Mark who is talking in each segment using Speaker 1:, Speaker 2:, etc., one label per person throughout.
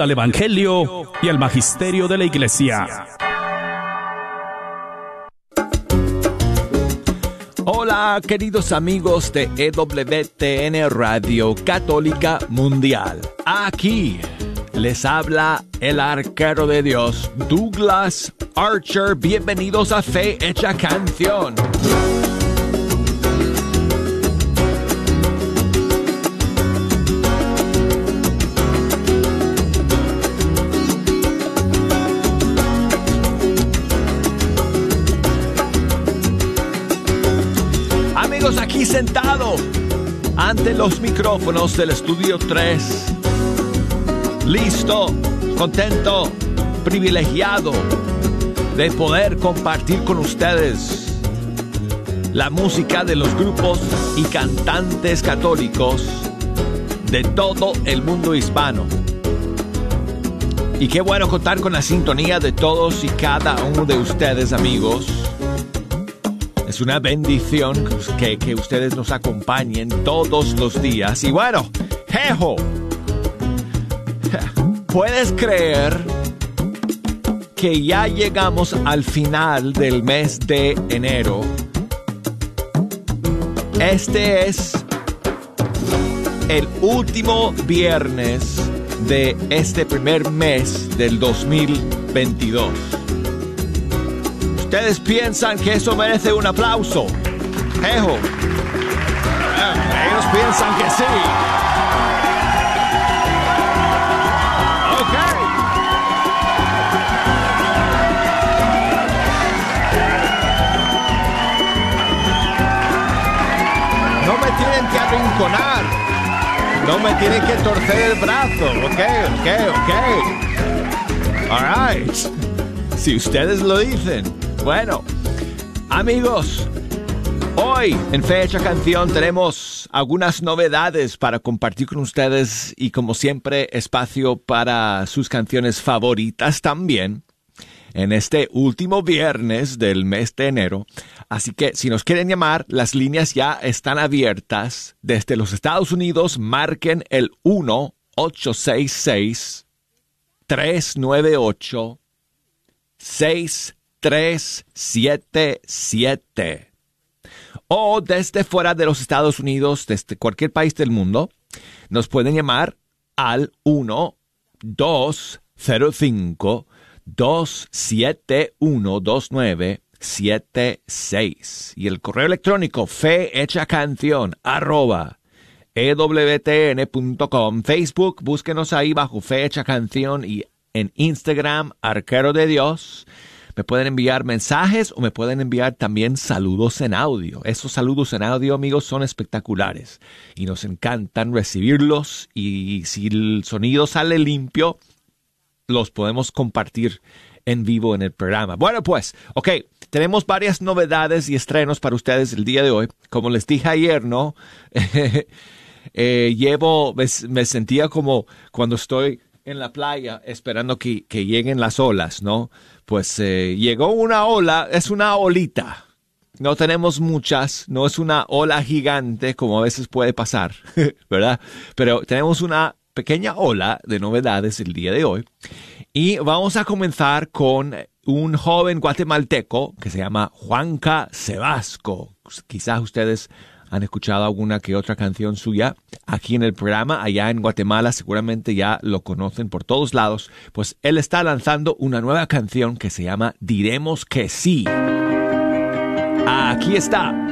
Speaker 1: al Evangelio y al Magisterio de la Iglesia.
Speaker 2: Hola queridos amigos de EWTN Radio Católica Mundial. Aquí les habla el arquero de Dios, Douglas Archer. Bienvenidos a Fe Hecha Canción. Aquí sentado ante los micrófonos del estudio 3 listo, contento, privilegiado de poder compartir con ustedes la música de los grupos y cantantes católicos de todo el mundo hispano. Y qué bueno contar con la sintonía de todos y cada uno de ustedes, amigos. Es una bendición que, que ustedes nos acompañen todos los días. Y bueno, jejo, ¿Puedes creer que ya llegamos al final del mes de enero? Este es el último viernes de este primer mes del 2022. ¿Ustedes piensan que eso merece un aplauso? Ejo. Ellos piensan que sí. No me tienen que arrinconar. No me tienen que torcer el brazo. Ok, ok, ok. Alright. Si ustedes lo dicen. Bueno, amigos, hoy en Fecha Canción tenemos algunas novedades para compartir con ustedes y como siempre espacio para sus canciones favoritas también en este último viernes del mes de enero. Así que si nos quieren llamar, las líneas ya están abiertas. Desde los Estados Unidos, marquen el 1-866-398. 6377 o desde fuera de los Estados Unidos, desde cualquier país del mundo, nos pueden llamar al 1 205 271 2976 y el correo electrónico fe hecha canción arroba ewtn.com Facebook, búsquenos ahí bajo fe hecha canción y en Instagram, Arquero de Dios. Me pueden enviar mensajes o me pueden enviar también saludos en audio. Esos saludos en audio, amigos, son espectaculares y nos encantan recibirlos y si el sonido sale limpio, los podemos compartir en vivo en el programa. Bueno, pues, ok, tenemos varias novedades y estrenos para ustedes el día de hoy. Como les dije ayer, ¿no? eh, llevo, me, me sentía como cuando estoy en la playa esperando que, que lleguen las olas, ¿no? Pues eh, llegó una ola, es una olita. No tenemos muchas, no es una ola gigante como a veces puede pasar, ¿verdad? Pero tenemos una pequeña ola de novedades el día de hoy. Y vamos a comenzar con un joven guatemalteco que se llama Juanca Sebasco. Quizás ustedes han escuchado alguna que otra canción suya aquí en el programa, allá en Guatemala seguramente ya lo conocen por todos lados, pues él está lanzando una nueva canción que se llama Diremos que sí. Aquí está.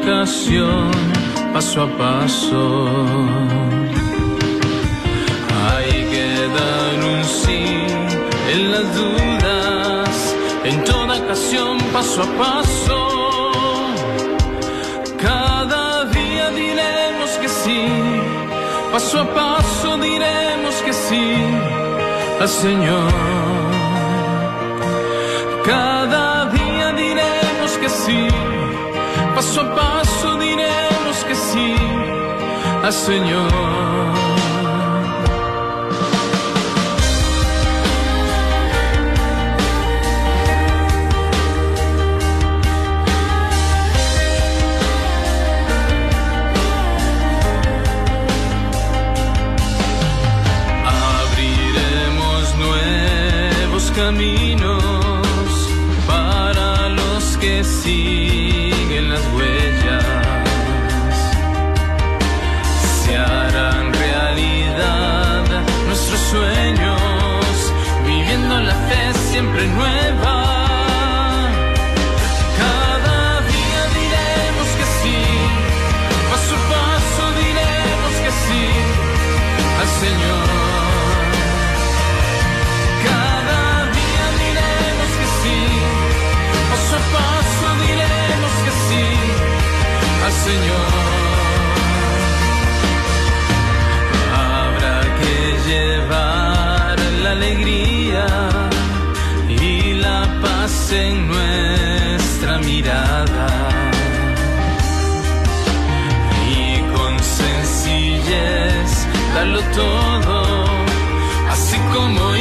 Speaker 3: Ocasión, paso a paso. Hay que dar un sí en las dudas, en toda ocasión, paso a paso. Cada día diremos que sí, paso a paso diremos que sí al Señor. Cada paso a paso diremos que sí al Señor. Señor. Habrá que llevar la alegría y la paz en nuestra mirada. Y con sencillez darlo todo, así como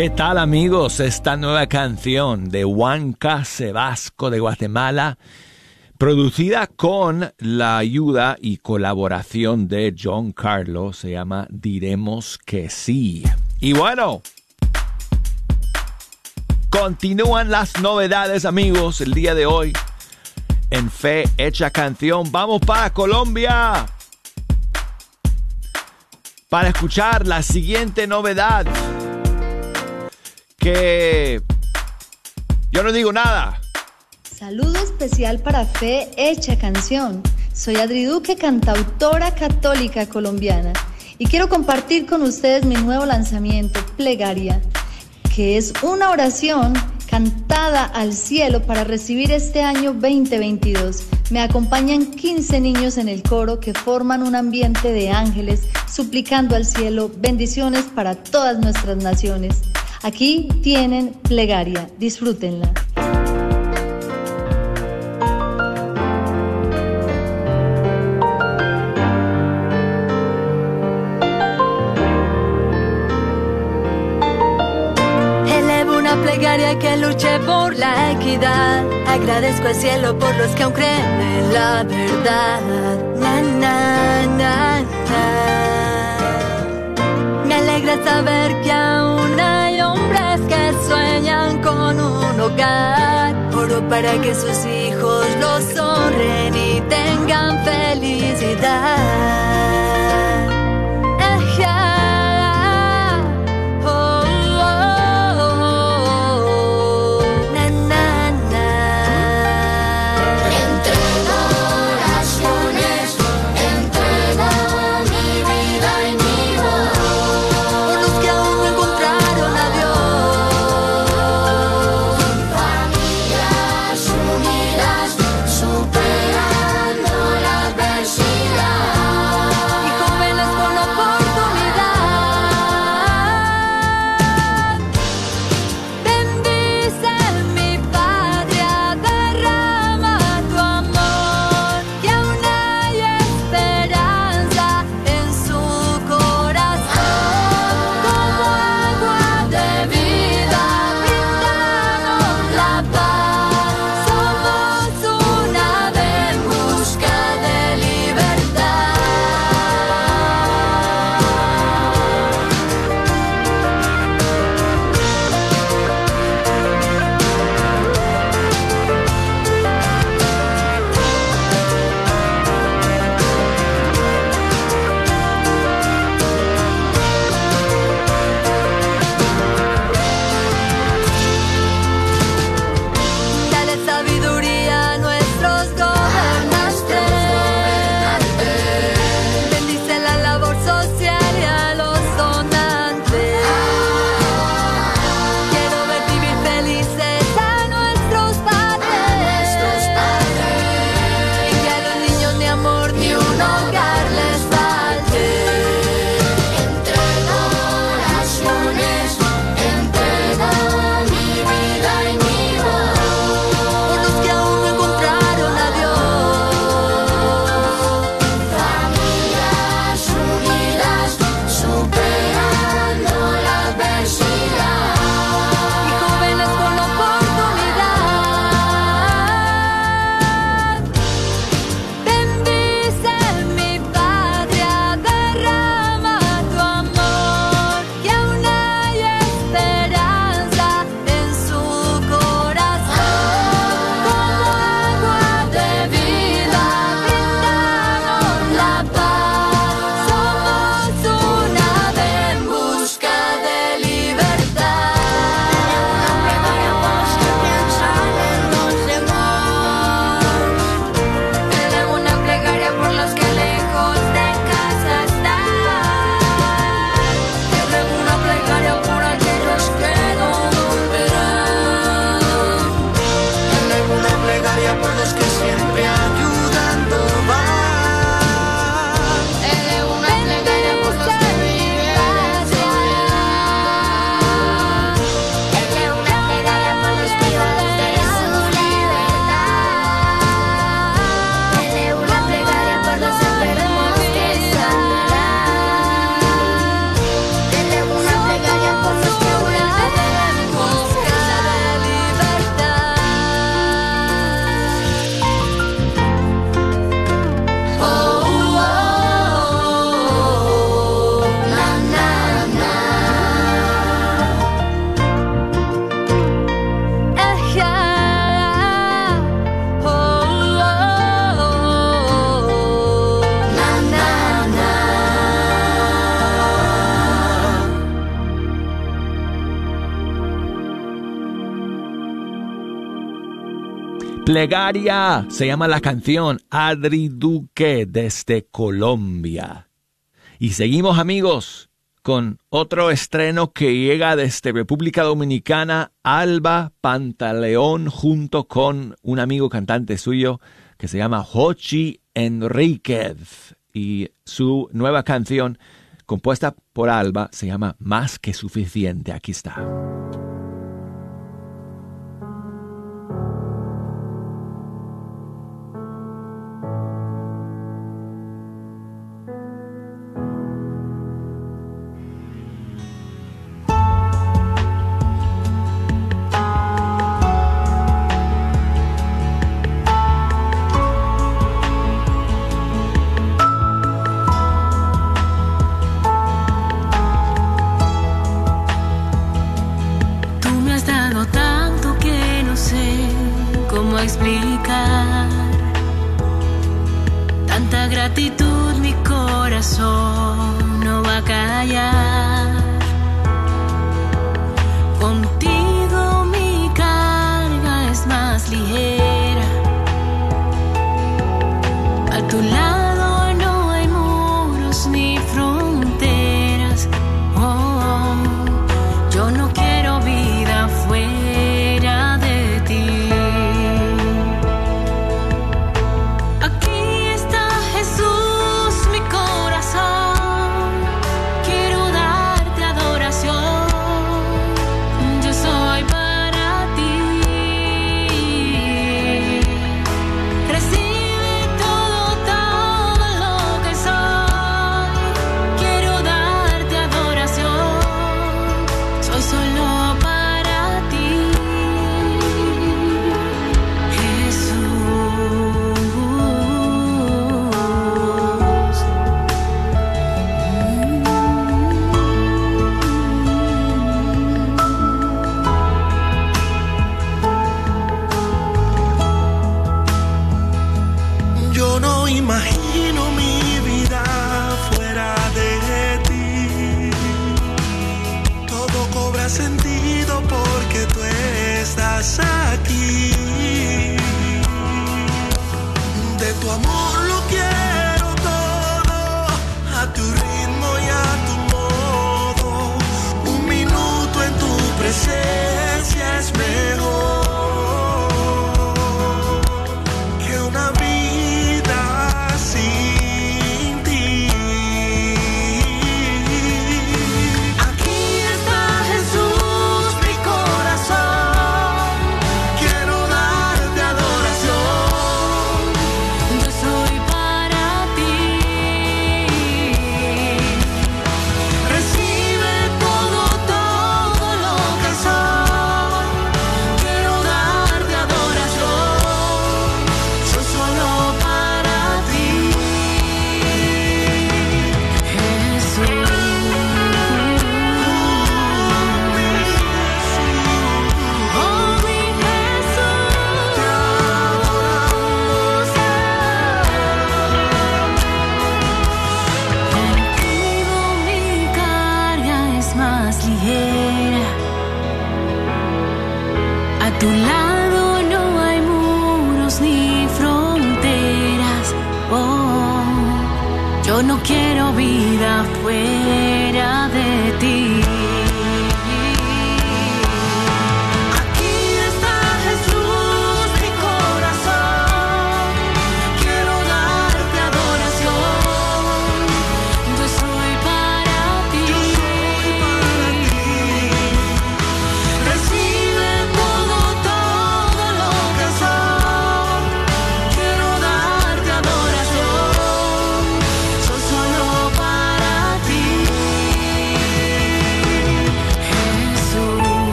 Speaker 2: ¿Qué tal amigos? Esta nueva canción de Juanca Sebasco de Guatemala, producida con la ayuda y colaboración de John Carlos, se llama Diremos que sí. Y bueno, continúan las novedades amigos el día de hoy. En Fe Hecha Canción, vamos para Colombia para escuchar la siguiente novedad que yo no digo nada.
Speaker 4: Saludo especial para Fe Hecha Canción. Soy Adri Duque, cantautora católica colombiana, y quiero compartir con ustedes mi nuevo lanzamiento, Plegaria, que es una oración cantada al cielo para recibir este año 2022. Me acompañan 15 niños en el coro que forman un ambiente de ángeles, suplicando al cielo bendiciones para todas nuestras naciones. Aquí tienen plegaria, disfrútenla.
Speaker 5: Elevo una plegaria que luche por la equidad. Agradezco al cielo por los que aún creen en la verdad. Na, na, na, Me alegra saber que aún hay sueñan con un hogar. Oro para que sus hijos los honren y tengan felicidad.
Speaker 6: Plegaria se llama la canción Adri Duque desde Colombia. Y seguimos amigos con otro estreno que llega desde República Dominicana, Alba Pantaleón, junto con un amigo cantante suyo que se llama Jochi Enríquez. Y su nueva canción, compuesta por Alba, se llama Más que suficiente. Aquí está.
Speaker 2: Tanta gratitud mi corazón no va a callar. Contigo mi carga es más ligera. A tu lado.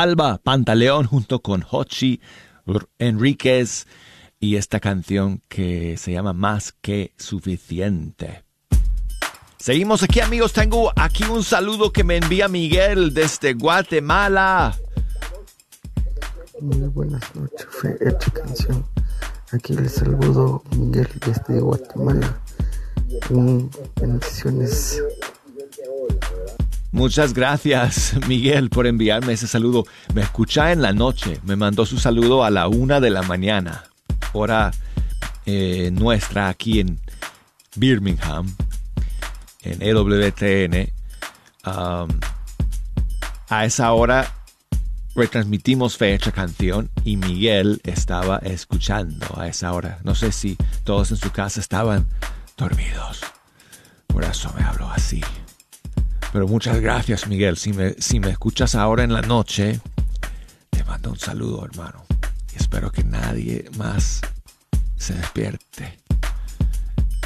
Speaker 6: Alba Pantaleón junto con Hochi Enríquez y esta canción que se llama Más que Suficiente. Seguimos aquí amigos, tengo aquí un saludo que me envía Miguel desde Guatemala.
Speaker 7: Muy buenas noches, fue hecha canción. Aquí les saludo Miguel desde Guatemala. bendiciones.
Speaker 2: Muchas gracias, Miguel, por enviarme ese saludo. Me escucha en la noche. Me mandó su saludo a la una de la mañana, hora eh, nuestra aquí en Birmingham, en EWTN. A esa hora retransmitimos fecha canción y Miguel estaba escuchando a esa hora. No sé si todos en su casa estaban dormidos. Por eso me habló así. Pero muchas gracias, Miguel. Si me, si me escuchas ahora en la noche, te mando un saludo, hermano. Y espero que nadie más se despierte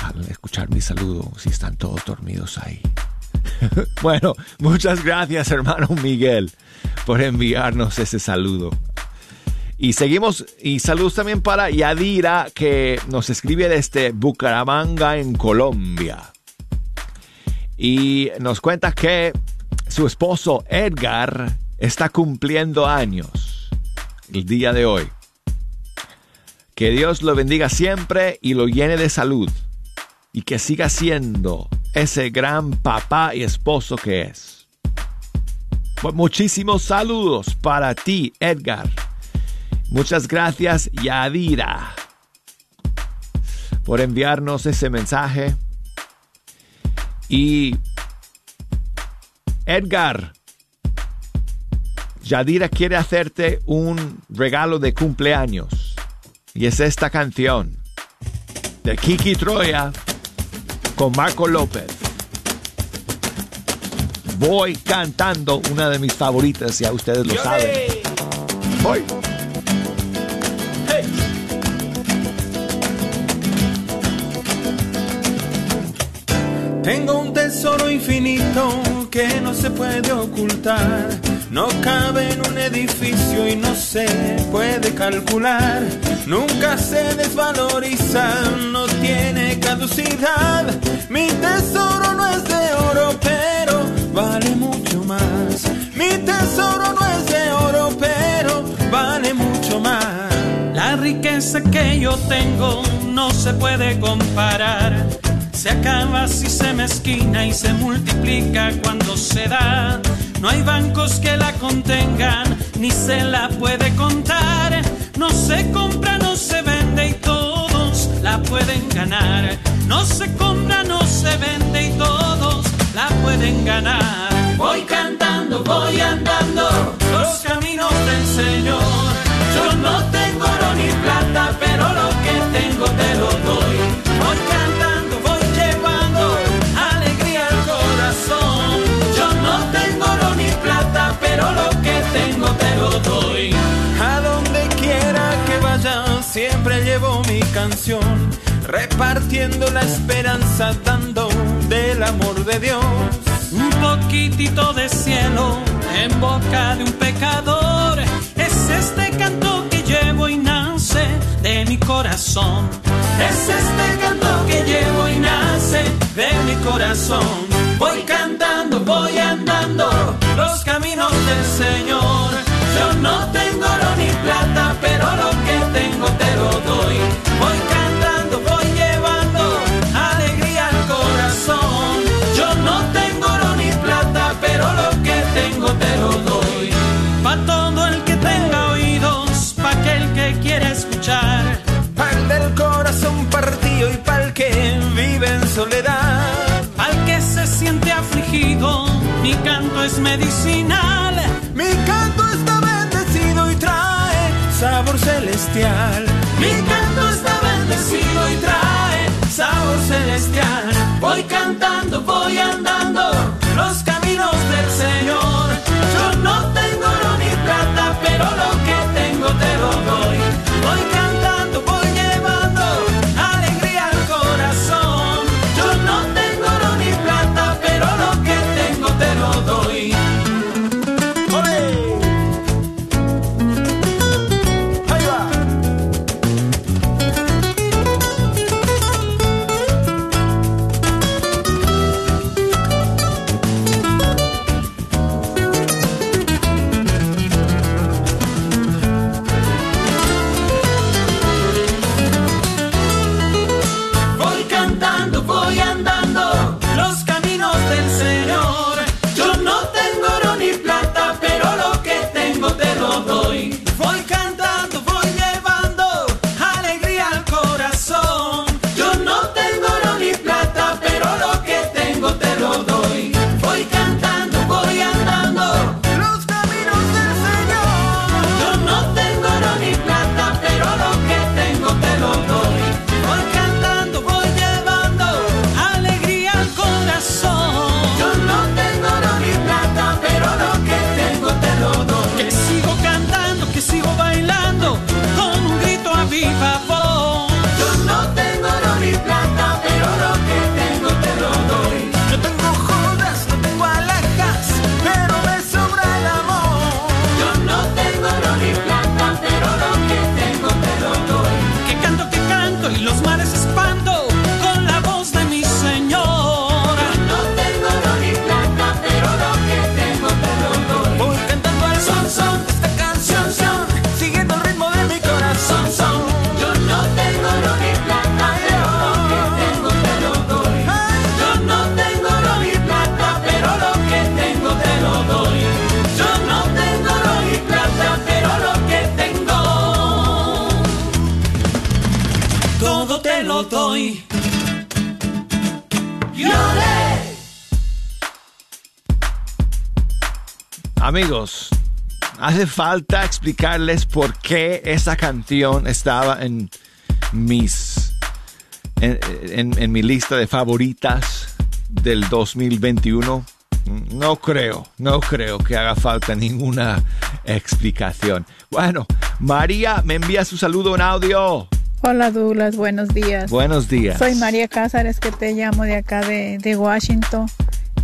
Speaker 2: al escuchar mi saludo si están todos dormidos ahí. bueno, muchas gracias, hermano Miguel, por enviarnos ese saludo. Y seguimos, y saludos también para Yadira, que nos escribe desde Bucaramanga, en Colombia y nos cuenta que su esposo Edgar está cumpliendo años el día de hoy. Que Dios lo bendiga siempre y lo llene de salud y que siga siendo ese gran papá y esposo que es. Pues muchísimos saludos para ti, Edgar. Muchas gracias, Yadira, por enviarnos ese mensaje. Y Edgar, Yadira quiere hacerte un regalo de cumpleaños. Y es esta canción de Kiki Troya con Marco López. Voy cantando una de mis favoritas, ya ustedes lo saben. Voy.
Speaker 8: Tengo un tesoro infinito que no se puede ocultar. No cabe en un edificio y no se puede calcular. Nunca se desvaloriza, no tiene caducidad. Mi tesoro no es de oro, pero vale mucho más. Mi tesoro no es de oro, pero vale mucho más.
Speaker 9: La riqueza que yo tengo no se puede comparar se acaba si se mezquina y se multiplica cuando se da. No hay bancos que la contengan, ni se la puede contar. No se compra, no se vende y todos la pueden ganar. No se compra, no se vende y todos la pueden ganar.
Speaker 10: Voy cantando, voy andando los caminos del Señor. Yo no tengo oro ni plata, pero lo que tengo te
Speaker 8: siempre llevo mi canción, repartiendo la esperanza, dando del amor de Dios.
Speaker 9: Un poquitito de cielo en boca de un pecador, es este canto que llevo y nace de mi corazón.
Speaker 10: Es este canto que llevo y nace de mi corazón. Voy cantando, voy andando los caminos del Señor. Yo no tengo oro ni plata, pero lo
Speaker 9: Mi canto
Speaker 8: está bendecido y trae sabor celestial.
Speaker 10: Voy cantando, voy andando
Speaker 2: hace falta explicarles por qué esa canción estaba en mis en, en mi lista de favoritas del 2021. No creo, no creo que haga falta ninguna explicación. Bueno, María me envía su saludo en audio.
Speaker 11: Hola Douglas, buenos días.
Speaker 2: Buenos días.
Speaker 11: Soy María Cázares que te llamo de acá de, de Washington.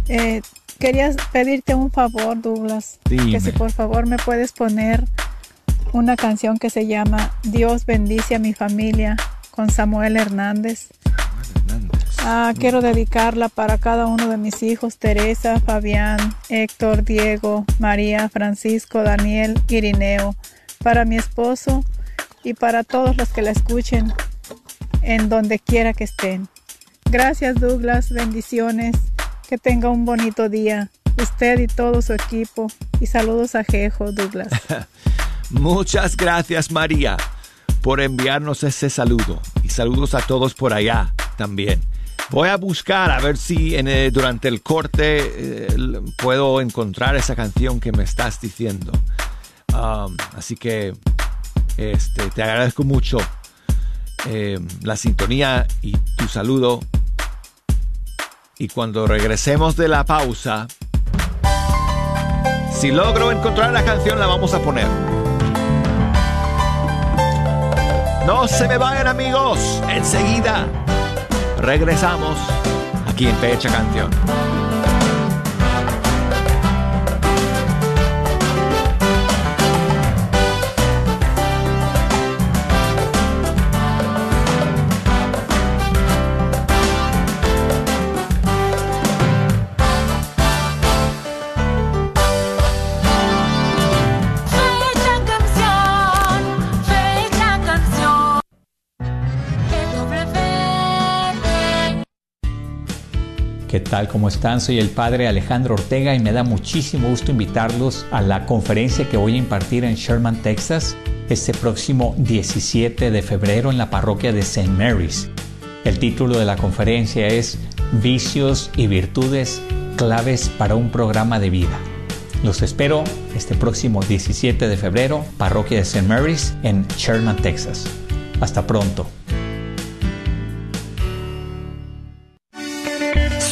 Speaker 11: Eh, quería pedirte un favor Douglas.
Speaker 2: Dime.
Speaker 11: Que si por favor me puedes poner una canción que se llama Dios bendice a mi familia con Samuel Hernández. Ah, quiero dedicarla para cada uno de mis hijos, Teresa, Fabián, Héctor, Diego, María, Francisco, Daniel, Irineo, para mi esposo y para todos los que la escuchen en donde quiera que estén. Gracias Douglas, bendiciones, que tenga un bonito día, usted y todo su equipo y saludos a Jejo Douglas.
Speaker 2: Muchas gracias María por enviarnos ese saludo y saludos a todos por allá también. Voy a buscar a ver si el- durante el corte eh, puedo encontrar esa canción que me estás diciendo. Um, así que este, te agradezco mucho eh, la sintonía y tu saludo. Y cuando regresemos de la pausa, si logro encontrar la canción la vamos a poner. No se me vayan amigos, enseguida regresamos aquí en Fecha Canción.
Speaker 12: Tal? ¿Cómo están? Soy el padre Alejandro Ortega y me da muchísimo gusto invitarlos a la conferencia que voy a impartir en Sherman, Texas, este próximo 17 de febrero en la parroquia de St. Mary's. El título de la conferencia es Vicios y Virtudes, claves para un programa de vida. Los espero este próximo 17 de febrero, parroquia de St. Mary's en Sherman, Texas. Hasta pronto.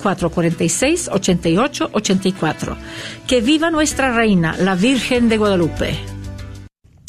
Speaker 13: 446-8884. Que viva nuestra reina, la Virgen de Guadalupe.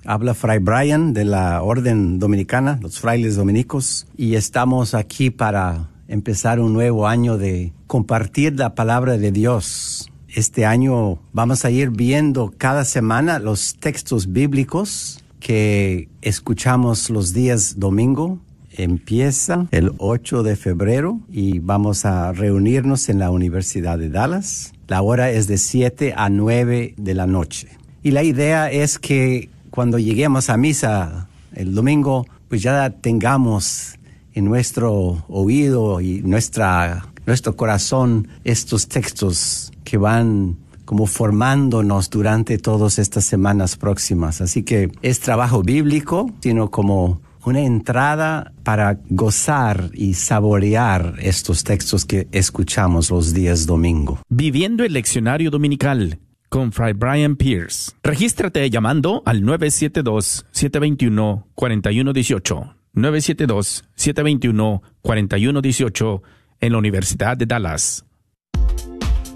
Speaker 14: Habla Fray Brian de la Orden Dominicana, los frailes dominicos, y estamos aquí para empezar un nuevo año de compartir la palabra de Dios. Este año vamos a ir viendo cada semana los textos bíblicos que escuchamos los días domingo. Empieza el 8 de febrero y vamos a reunirnos en la Universidad de Dallas. La hora es de 7 a 9 de la noche. Y la idea es que cuando lleguemos a misa el domingo, pues ya tengamos en nuestro oído y nuestra, nuestro corazón estos textos que van como formándonos durante todas estas semanas próximas. Así que es trabajo bíblico, sino como una entrada para gozar y saborear estos textos que escuchamos los días domingo.
Speaker 1: Viviendo el leccionario dominical con Fray Brian Pierce. Regístrate llamando al 972-721-4118. 972-721-4118 en la Universidad de Dallas.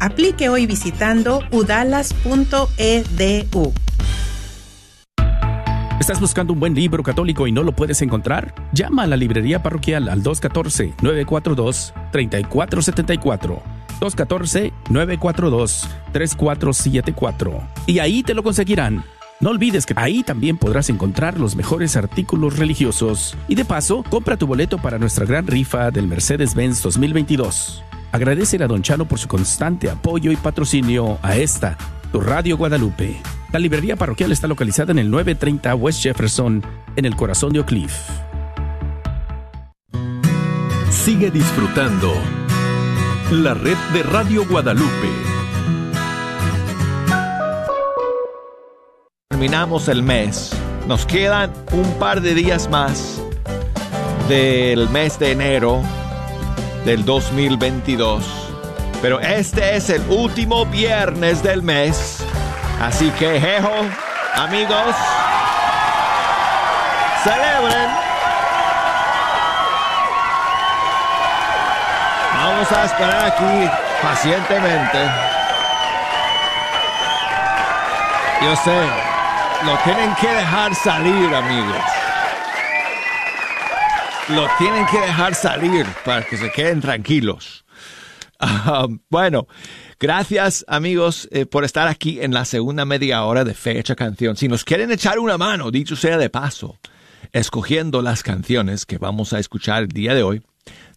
Speaker 15: Aplique hoy visitando udalas.edu.
Speaker 1: ¿Estás buscando un buen libro católico y no lo puedes encontrar? Llama a la librería parroquial al 214-942-3474. 214-942-3474. Y ahí te lo conseguirán. No olvides que ahí también podrás encontrar los mejores artículos religiosos. Y de paso, compra tu boleto para nuestra gran rifa del Mercedes-Benz 2022. Agradece a Don Chano por su constante apoyo y patrocinio a esta, tu Radio Guadalupe. La librería parroquial está localizada en el 930 West Jefferson, en el corazón de Oak Cliff.
Speaker 16: Sigue disfrutando la red de Radio Guadalupe.
Speaker 2: Terminamos el mes. Nos quedan un par de días más del mes de enero del 2022. Pero este es el último viernes del mes. Así que, jejo, amigos, celebren. Vamos a esperar aquí pacientemente. Yo sé, lo tienen que dejar salir, amigos. Lo tienen que dejar salir para que se queden tranquilos. Ah, bueno, gracias amigos eh, por estar aquí en la segunda media hora de Fecha Canción. Si nos quieren echar una mano, dicho sea de paso, escogiendo las canciones que vamos a escuchar el día de hoy,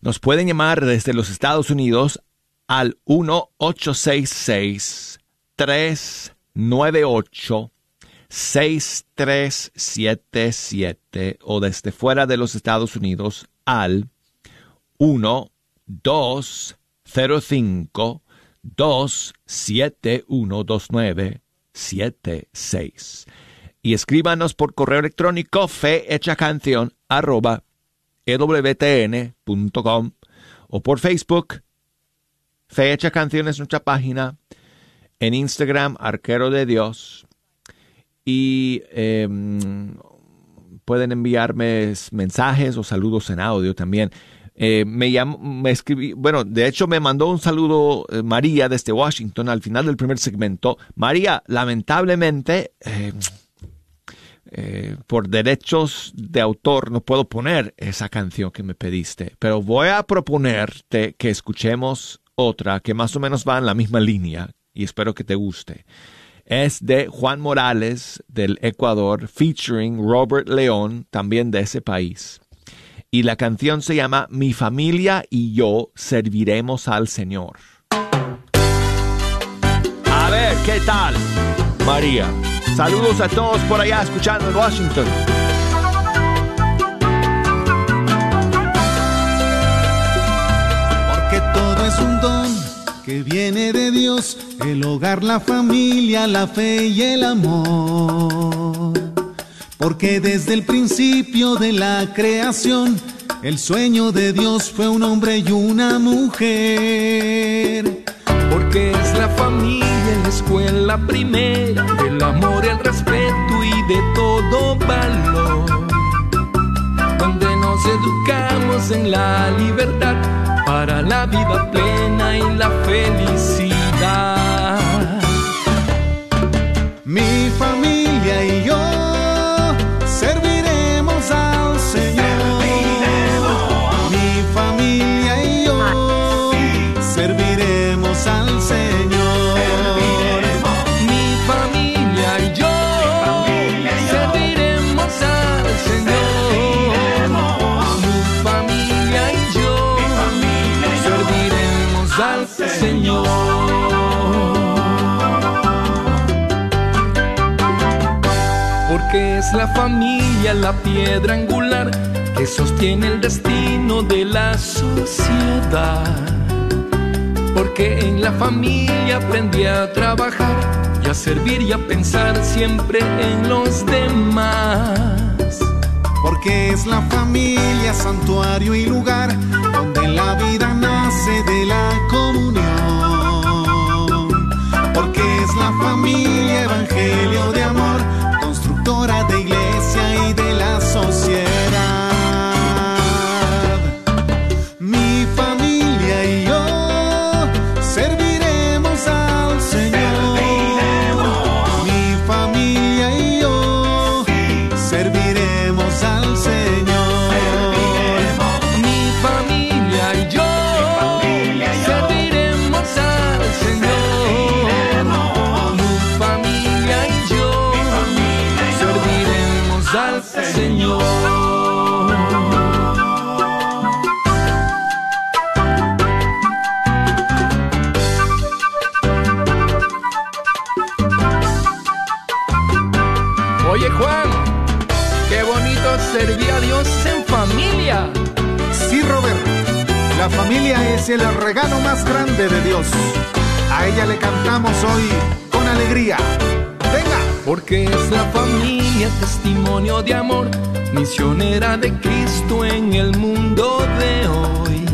Speaker 2: nos pueden llamar desde los Estados Unidos al 1-866-398. 6377 o desde fuera de los Estados Unidos al 1 205 271 2976 y escríbanos por correo electrónico canción arroba ewtn.com o por Facebook Fecha Canción es nuestra página en Instagram Arquero de Dios y em, pueden enviarme mensajes o saludos en audio también. Eh, me, me escribí, bueno, de hecho me mandó un saludo eh, María desde Washington al final del primer segmento. María, lamentablemente, em, eh, por derechos de autor no puedo poner esa canción que me pediste, pero voy a proponerte que escuchemos otra que más o menos va en la misma línea y espero que te guste es de Juan Morales del Ecuador, featuring Robert León, también de ese país. Y la canción se llama Mi familia y yo serviremos al Señor. A ver, ¿qué tal? María. Saludos a todos por allá escuchando en Washington.
Speaker 17: Que viene de Dios, el hogar, la familia, la fe y el amor. Porque desde el principio de la creación, el sueño de Dios fue un hombre y una mujer.
Speaker 18: Porque es la familia la escuela primera del amor, el respeto y de todo valor. Donde nos educamos en la libertad para la vida plena y la felicidad.
Speaker 17: Mi familia y yo
Speaker 18: Porque es la familia la piedra angular que sostiene el destino de la sociedad. Porque en la familia aprendí a trabajar y a servir y a pensar siempre en los demás.
Speaker 17: Porque es la familia santuario y lugar donde la vida nace de la comunión. Porque es la familia evangelio de amor, de iglesia y de la sociedad. Es el regalo más grande de Dios. A ella le cantamos hoy con alegría. Venga.
Speaker 3: Porque es la familia testimonio de amor, misionera de Cristo en el mundo de hoy.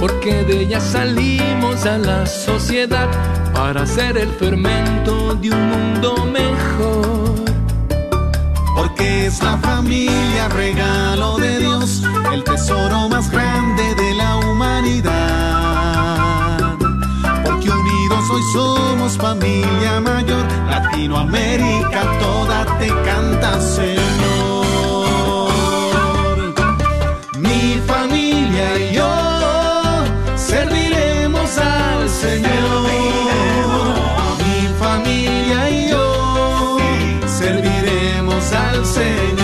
Speaker 3: Porque de ella salimos a la sociedad para ser el fermento de un mundo mejor.
Speaker 17: Porque es la familia regalo de Dios, el tesoro más grande somos familia mayor, Latinoamérica toda te canta, Señor. Mi familia y yo serviremos al Señor. Mi familia y yo serviremos al Señor.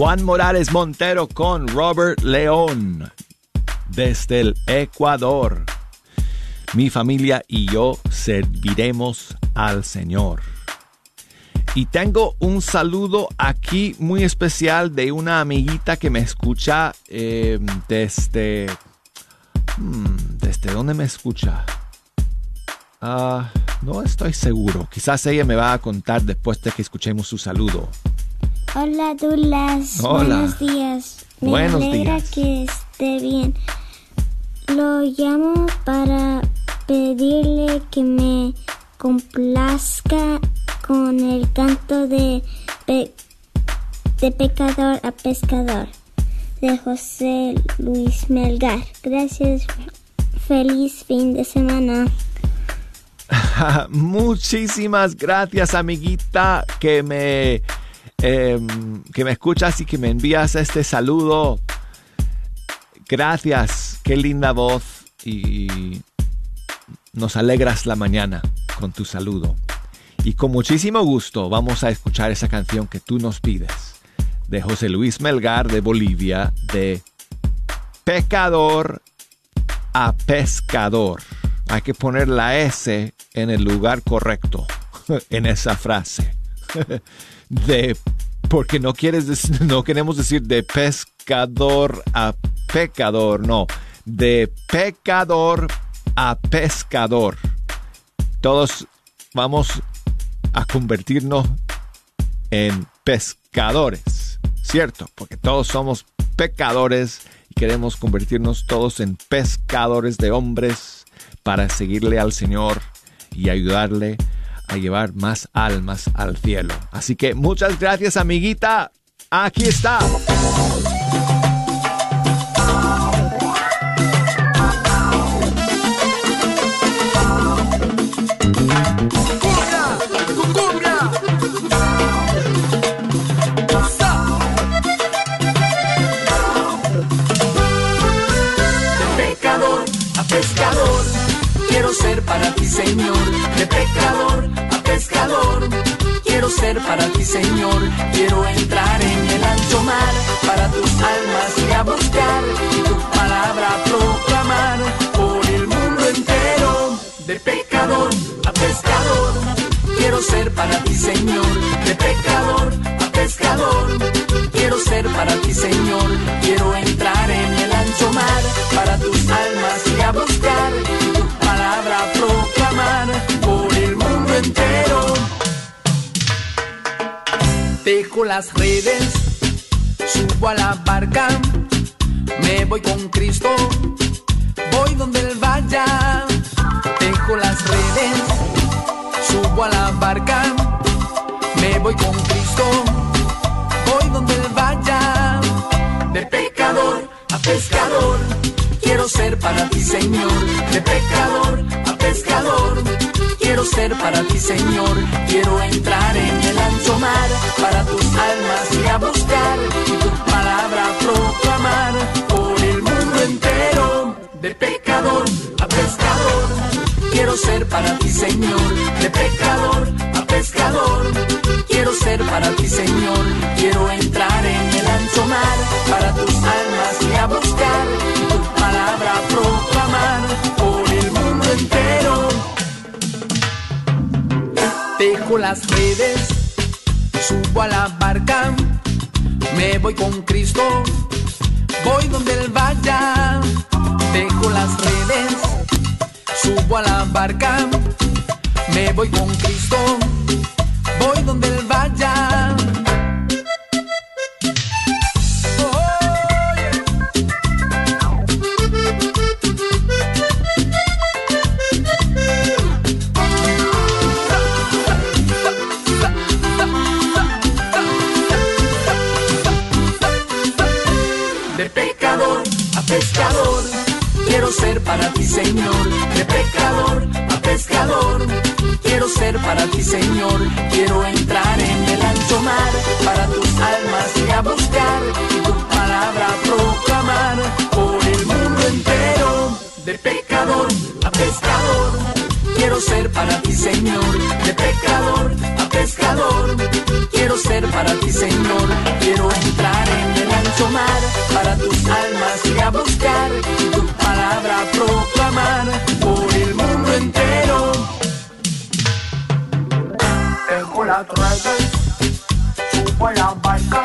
Speaker 2: Juan Morales Montero con Robert León desde el Ecuador. Mi familia y yo serviremos al Señor. Y tengo un saludo aquí muy especial de una amiguita que me escucha eh, desde... hmm, ¿Desde dónde me escucha? Ah, no estoy seguro. Quizás ella me va a contar después de que escuchemos su saludo.
Speaker 19: Hola, Dulas.
Speaker 2: Hola.
Speaker 19: Buenos días. Me
Speaker 2: Buenos
Speaker 19: alegra
Speaker 2: días.
Speaker 19: que esté bien. Lo llamo para pedirle que me complazca con el canto de, de pecador a pescador de José Luis Melgar. Gracias. Feliz fin de semana.
Speaker 2: Muchísimas gracias, amiguita, que me, em, que me escuchas y que me envías este saludo. Gracias, qué linda voz y nos alegras la mañana con tu saludo. Y con muchísimo gusto vamos a escuchar esa canción que tú nos pides de José Luis Melgar de Bolivia, de Pecador a Pescador. Hay que poner la S en el lugar correcto en esa frase. De porque no quieres no queremos decir de pescador a pecador, no, de pecador a pescador. Todos vamos a convertirnos en pescadores, ¿cierto? Porque todos somos pecadores y queremos convertirnos todos en pescadores de hombres para seguirle al Señor y ayudarle a llevar más almas al cielo. Así que muchas gracias, amiguita. Aquí está.
Speaker 20: Pescador, quiero ser para ti, Señor. De pecador a pescador, quiero ser para ti, Señor. Quiero entrar en el ancho mar para tus almas y a buscar y tu palabra proclamar por el mundo entero. De pecador a pescador, quiero ser para ti, Señor. De pecador a pescador, quiero ser para ti, Señor. Quiero entrar en el ancho mar para tus almas buscar, tu palabra proclamar por el mundo entero. Dejo las redes, subo a la barca, me voy con Cristo, voy donde Él vaya. Dejo las redes, subo a la barca, me voy con Cristo, voy donde Él vaya. De a pescador, quiero ser para ti Señor, de pecador a pescador, quiero ser para ti Señor, quiero entrar en el ancho mar, para tus almas y a buscar, y tu palabra proclamar, por el mundo entero, de pecador a pescador, quiero ser para ti Señor, de pecador a pescador, quiero ser para ti Señor, quiero entrar en el ancho mar, tus almas y a buscar, tu palabra proclamar, por el mundo entero. Dejo las redes, subo a la barca, me voy con Cristo, voy donde Él vaya. Dejo las redes, subo a la barca, me voy con Cristo, voy donde Él vaya. Quiero ser para ti, Señor, de pecador a pescador. Quiero ser para ti, Señor, quiero entrar en el ancho mar, para tus almas y a buscar, y tu palabra proclamar, por el mundo entero, de pecador a pescador. Quiero ser para ti, Señor, de pecador a pescador. Quiero ser para ti, Señor. Quiero entrar en el ancho mar, para tus almas y a buscar, tu palabra proclamar, por el mundo entero. Dejo las redes, subo la barca,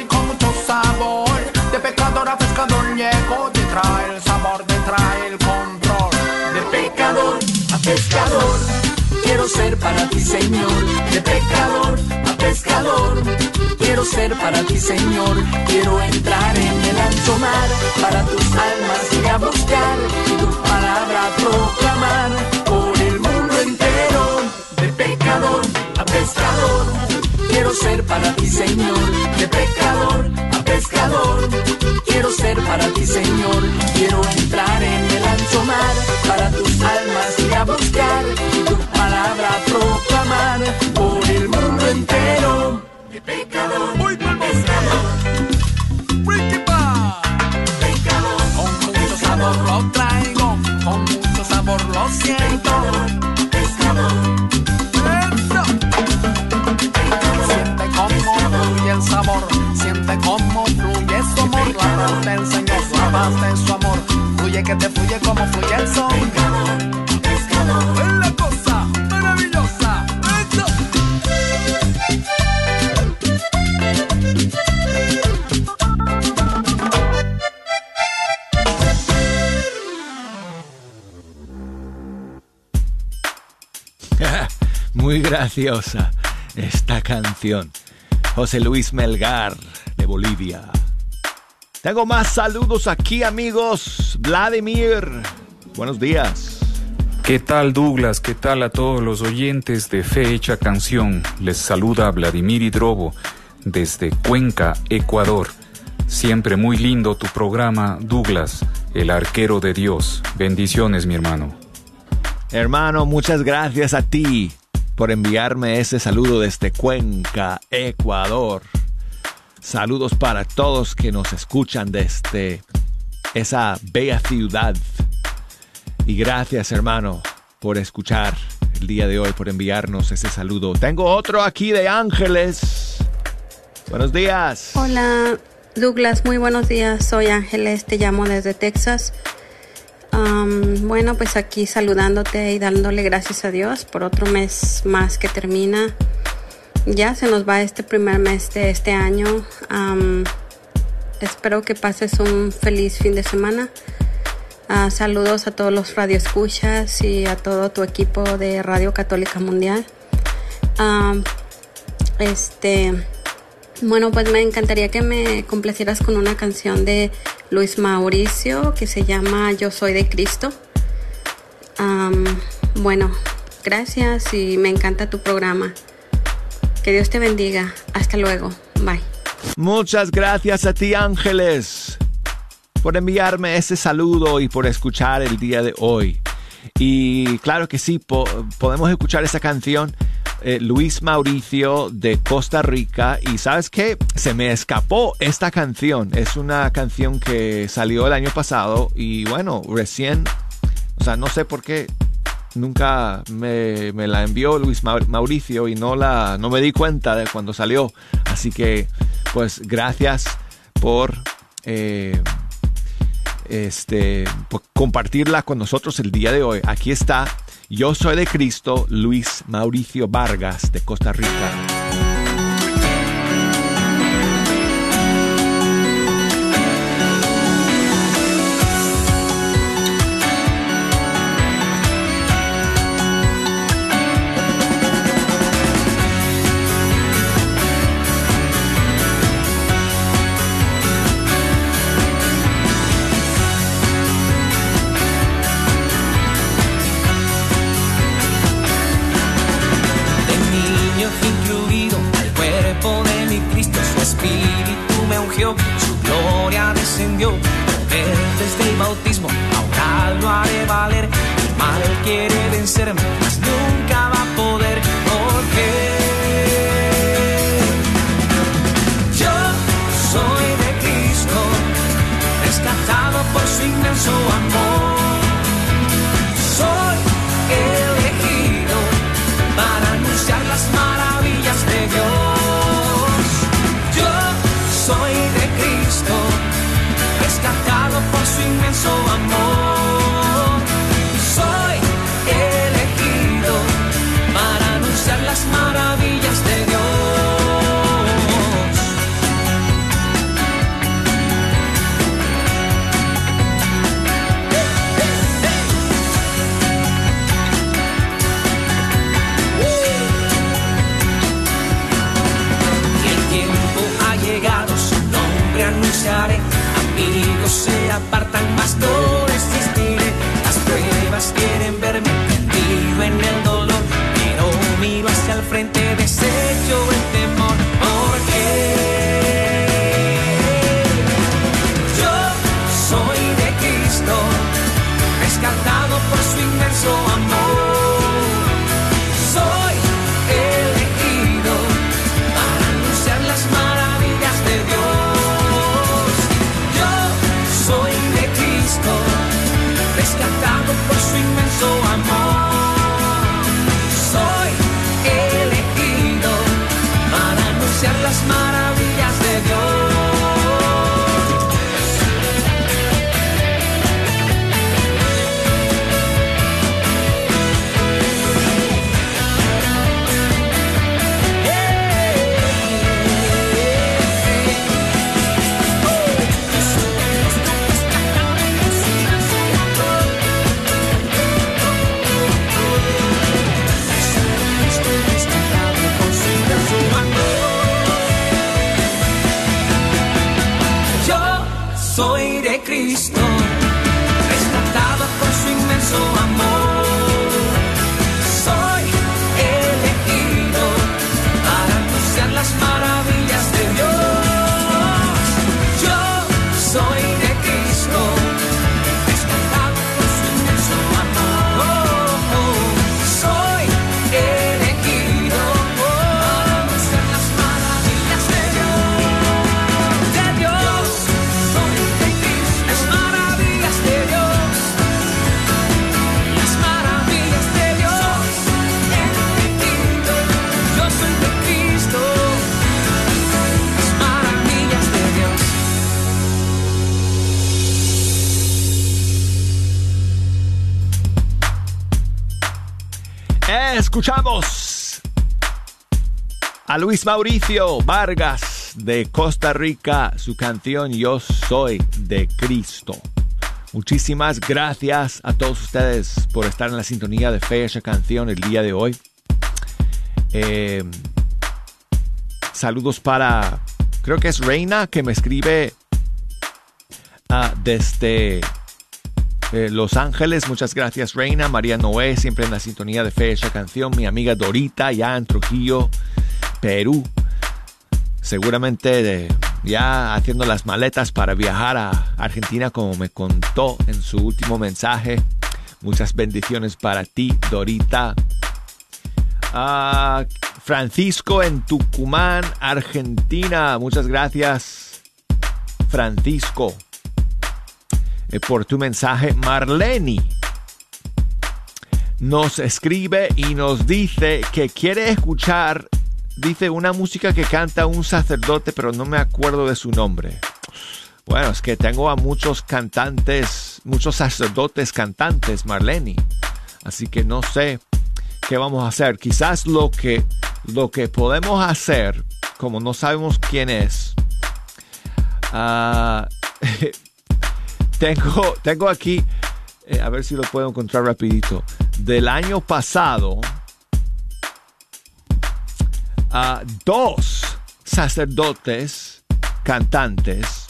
Speaker 20: y con mucho sabor. De pecador a pescador llego, te trae el sabor, te trae el control. De pecador a pescador, quiero ser para ti, Señor. De pecador a pescador, quiero ser para ti, Señor. Quiero entrar en el ancho mar, para tus almas y a buscar, y tu palabra proclamar, por el mundo entero. De pecador a pescador, quiero ser para ti, Señor. De pecador a pescador, quiero ser para ti, Señor. Quiero entrar en el ancho mar, para tus almas y a buscar, y tu palabra proclamar, por el mundo entero. De pecador a pescador. Pecador, con mucho sabor lo traigo, con mucho sabor lo siento. Fluye que te fluye como fluye el sol. Es la cosa maravillosa. Eso.
Speaker 2: Muy graciosa esta canción. José Luis Melgar de Bolivia. Tengo más saludos aquí amigos. Vladimir, buenos días.
Speaker 21: ¿Qué tal Douglas? ¿Qué tal a todos los oyentes de Fe Hecha Canción? Les saluda Vladimir Hidrobo desde Cuenca, Ecuador. Siempre muy lindo tu programa, Douglas, el arquero de Dios. Bendiciones, mi hermano.
Speaker 2: Hermano, muchas gracias a ti por enviarme ese saludo desde Cuenca, Ecuador. Saludos para todos que nos escuchan desde esa bella ciudad. Y gracias, hermano, por escuchar el día de hoy, por enviarnos ese saludo. Tengo otro aquí de Ángeles. Buenos días.
Speaker 22: Hola, Douglas, muy buenos días. Soy Ángeles, te llamo desde Texas. bueno, pues aquí saludándote y dándole gracias a Dios por otro mes más que termina. Ya se nos va este primer mes de este año. espero que pases un feliz fin de semana. Ah, saludos a todos los radioescuchas y a todo tu equipo de Radio Católica Mundial. este, bueno, pues me encantaría que me complacieras con una canción de Luis Mauricio que se llama Yo soy de Cristo. bueno, gracias y me encanta tu programa. Que Dios te bendiga. Hasta luego. Bye.
Speaker 2: Muchas gracias a ti, Ángeles por enviarme ese saludo y por escuchar el día de hoy. Y claro que sí, podemos escuchar esa canción. Eh, Luis Mauricio de Costa Rica y sabes qué, se me escapó esta canción, es una canción que salió el año pasado y bueno, recién, o sea, no sé por qué nunca me, la envió Luis Mauricio y no, la, no me di cuenta de cuando salió, así que pues gracias por... Eh, este, pues, compartirla con nosotros el día de hoy. Aquí está, yo soy de Cristo, Luis Mauricio Vargas de Costa Rica. get him. Escuchamos a Luis Mauricio Vargas de Costa Rica, su canción Yo Soy de Cristo. Muchísimas gracias a todos ustedes por estar en la sintonía de fe esa canción el día de hoy. Eh, saludos para, creo que es Reina que me escribe uh, desde eh, Los Ángeles. Muchas gracias Reina, María Noé, siempre en la sintonía de fe esa canción. Mi amiga Dorita, ya en Trujillo, Perú. Seguramente ya haciendo las maletas para viajar a Argentina como me contó en su último mensaje. Muchas bendiciones para ti, Dorita. Ah, Francisco en Tucumán, Argentina. Muchas gracias, Francisco, por tu mensaje. Marleni nos escribe y nos dice que quiere escuchar, dice, una música que canta un sacerdote, pero no me acuerdo de su nombre. Bueno, es que tengo a muchos cantantes, muchos sacerdotes cantantes, Marleni. Así que no sé qué vamos a hacer. Quizás lo que, lo que podemos hacer, como no sabemos quién es, uh, tengo, tengo aquí, eh, a ver si lo puedo encontrar rapidito, del año pasado, dos sacerdotes cantantes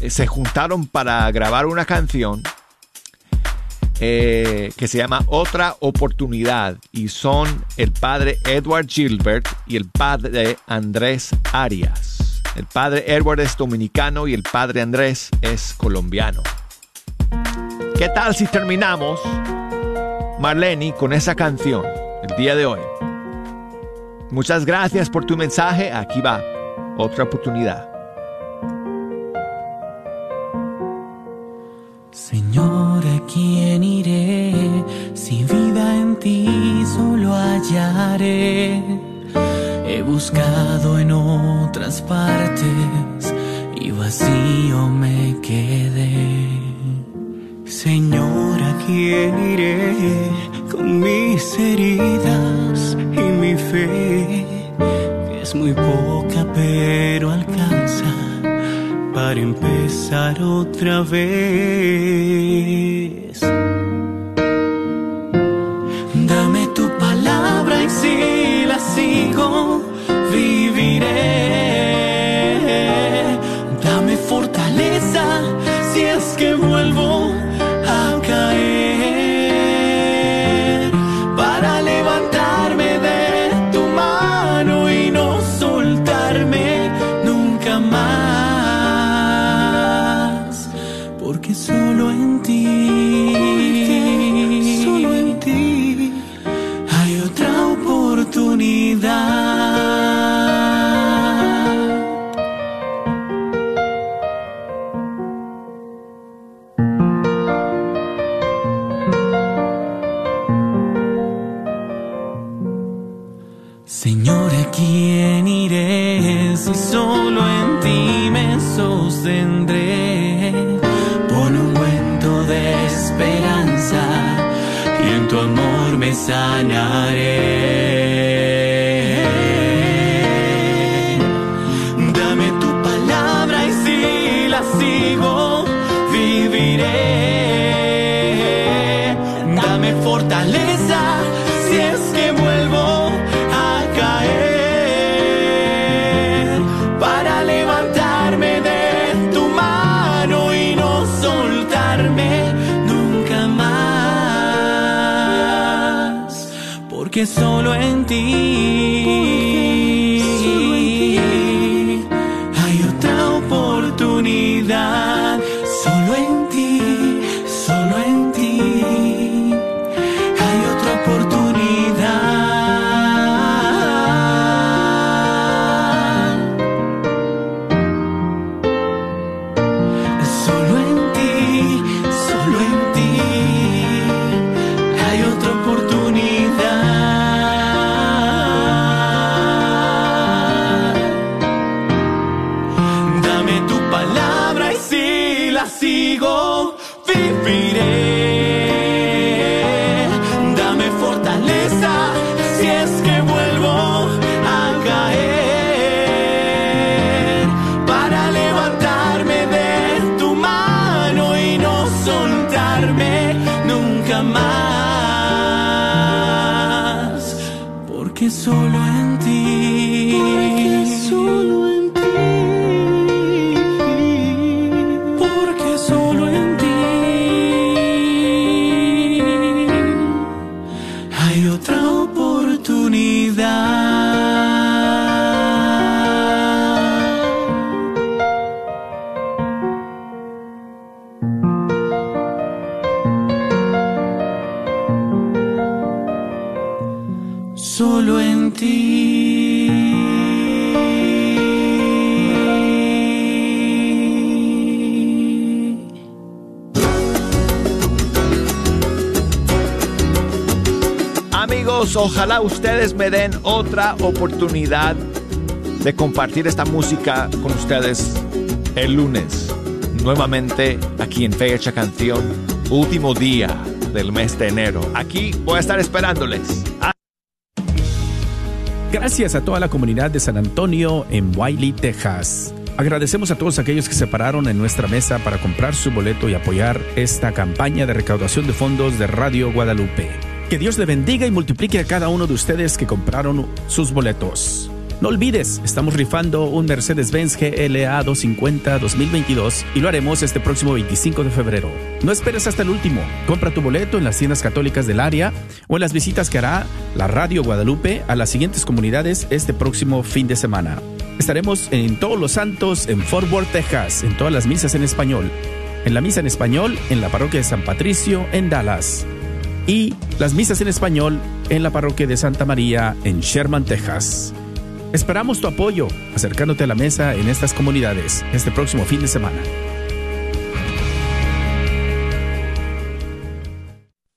Speaker 2: eh, se juntaron para grabar una canción eh, que se llama Otra Oportunidad y son el padre Edward Gilbert y el padre Andrés Arias. El padre Edward es dominicano y el padre Andrés es colombiano. ¿Qué tal si terminamos, Marlene, con esa canción el día de hoy? Muchas gracias por tu mensaje. Aquí va otra oportunidad.
Speaker 10: Señor, ¿a quién iré si vida en ti solo hallaré? Buscado en otras partes y vacío me quedé. Señor, ¿a quién iré con mis heridas y mi fe? Que es muy poca pero alcanza para empezar otra vez. Solo en ti porque solo en ti.
Speaker 2: Ojalá ustedes me den otra oportunidad de compartir esta música con ustedes el lunes. Nuevamente aquí en Fecha Canción, último día del mes de enero. Aquí voy a estar esperándoles. Ah,
Speaker 1: Gracias a toda la comunidad de San Antonio en Wiley, Texas. Agradecemos a todos aquellos que se pararon en nuestra mesa para comprar su boleto y apoyar esta campaña de recaudación de fondos de Radio Guadalupe. Que Dios le bendiga y multiplique a cada uno de ustedes que compraron sus boletos. No olvides, estamos rifando un Mercedes-Benz GLA 250 2022 y lo haremos este próximo 25 de febrero. No esperes hasta el último. Compra tu boleto en las tiendas católicas del área o en las visitas que hará la Radio Guadalupe a las siguientes comunidades este próximo fin de semana. Estaremos en Todos los Santos en Fort Worth, Texas, en todas las misas en español. En la misa en español en la parroquia de San Patricio en Dallas. Y las misas en español en la parroquia de Santa María en Sherman, Texas. Esperamos tu apoyo acercándote a la mesa en estas comunidades este próximo fin de semana.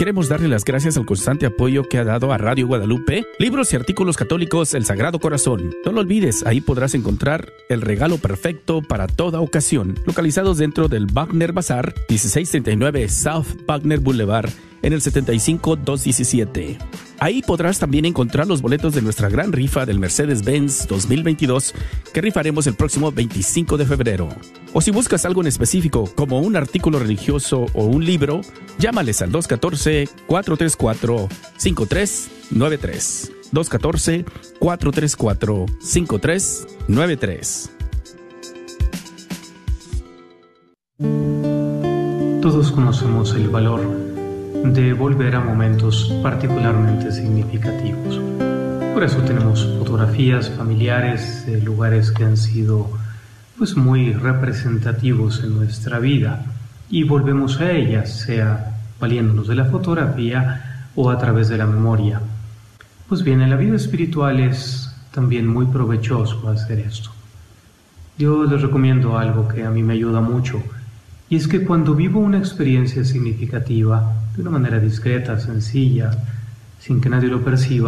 Speaker 1: Queremos darle las gracias al constante apoyo que ha dado a Radio Guadalupe, libros y artículos católicos El Sagrado Corazón. No lo olvides, ahí podrás encontrar el regalo perfecto para toda ocasión, localizados dentro del Wagner Bazar, 1639 South Wagner Boulevard, en el 75217. Ahí podrás también encontrar los boletos de nuestra gran rifa del Mercedes-Benz 2022 que rifaremos el próximo 25 de febrero. O si buscas algo en específico, como un artículo religioso o un libro, llámales al 214-434-5393. 214-434-5393.
Speaker 23: Todos conocemos el valor de volver a momentos particularmente significativos. Por eso tenemos fotografías familiares de lugares que han sido pues muy representativos en nuestra vida y volvemos a ellas, sea valiéndonos de la fotografía o a través de la memoria. Pues bien, en la vida espiritual es también muy provechoso hacer esto. Yo les recomiendo algo que a mí me ayuda mucho, y es que cuando vivo una experiencia significativa, de una manera discreta, sencilla, sin que nadie lo perciba,